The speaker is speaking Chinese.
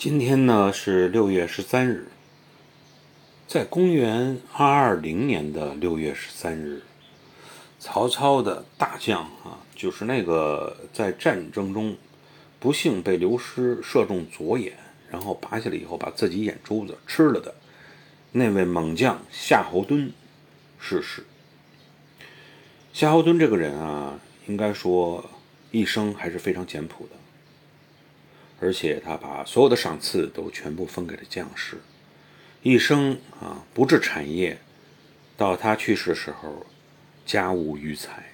今天呢是六月十三日，在公元二二零年的六月十三日，曹操的大将啊，就是那个在战争中不幸被刘师射中左眼，然后拔下来以后把自己眼珠子吃了的那位猛将夏侯惇逝世。夏侯惇这个人啊，应该说一生还是非常简朴的。而且他把所有的赏赐都全部分给了将士，一生啊不置产业，到他去世的时候，家无余财。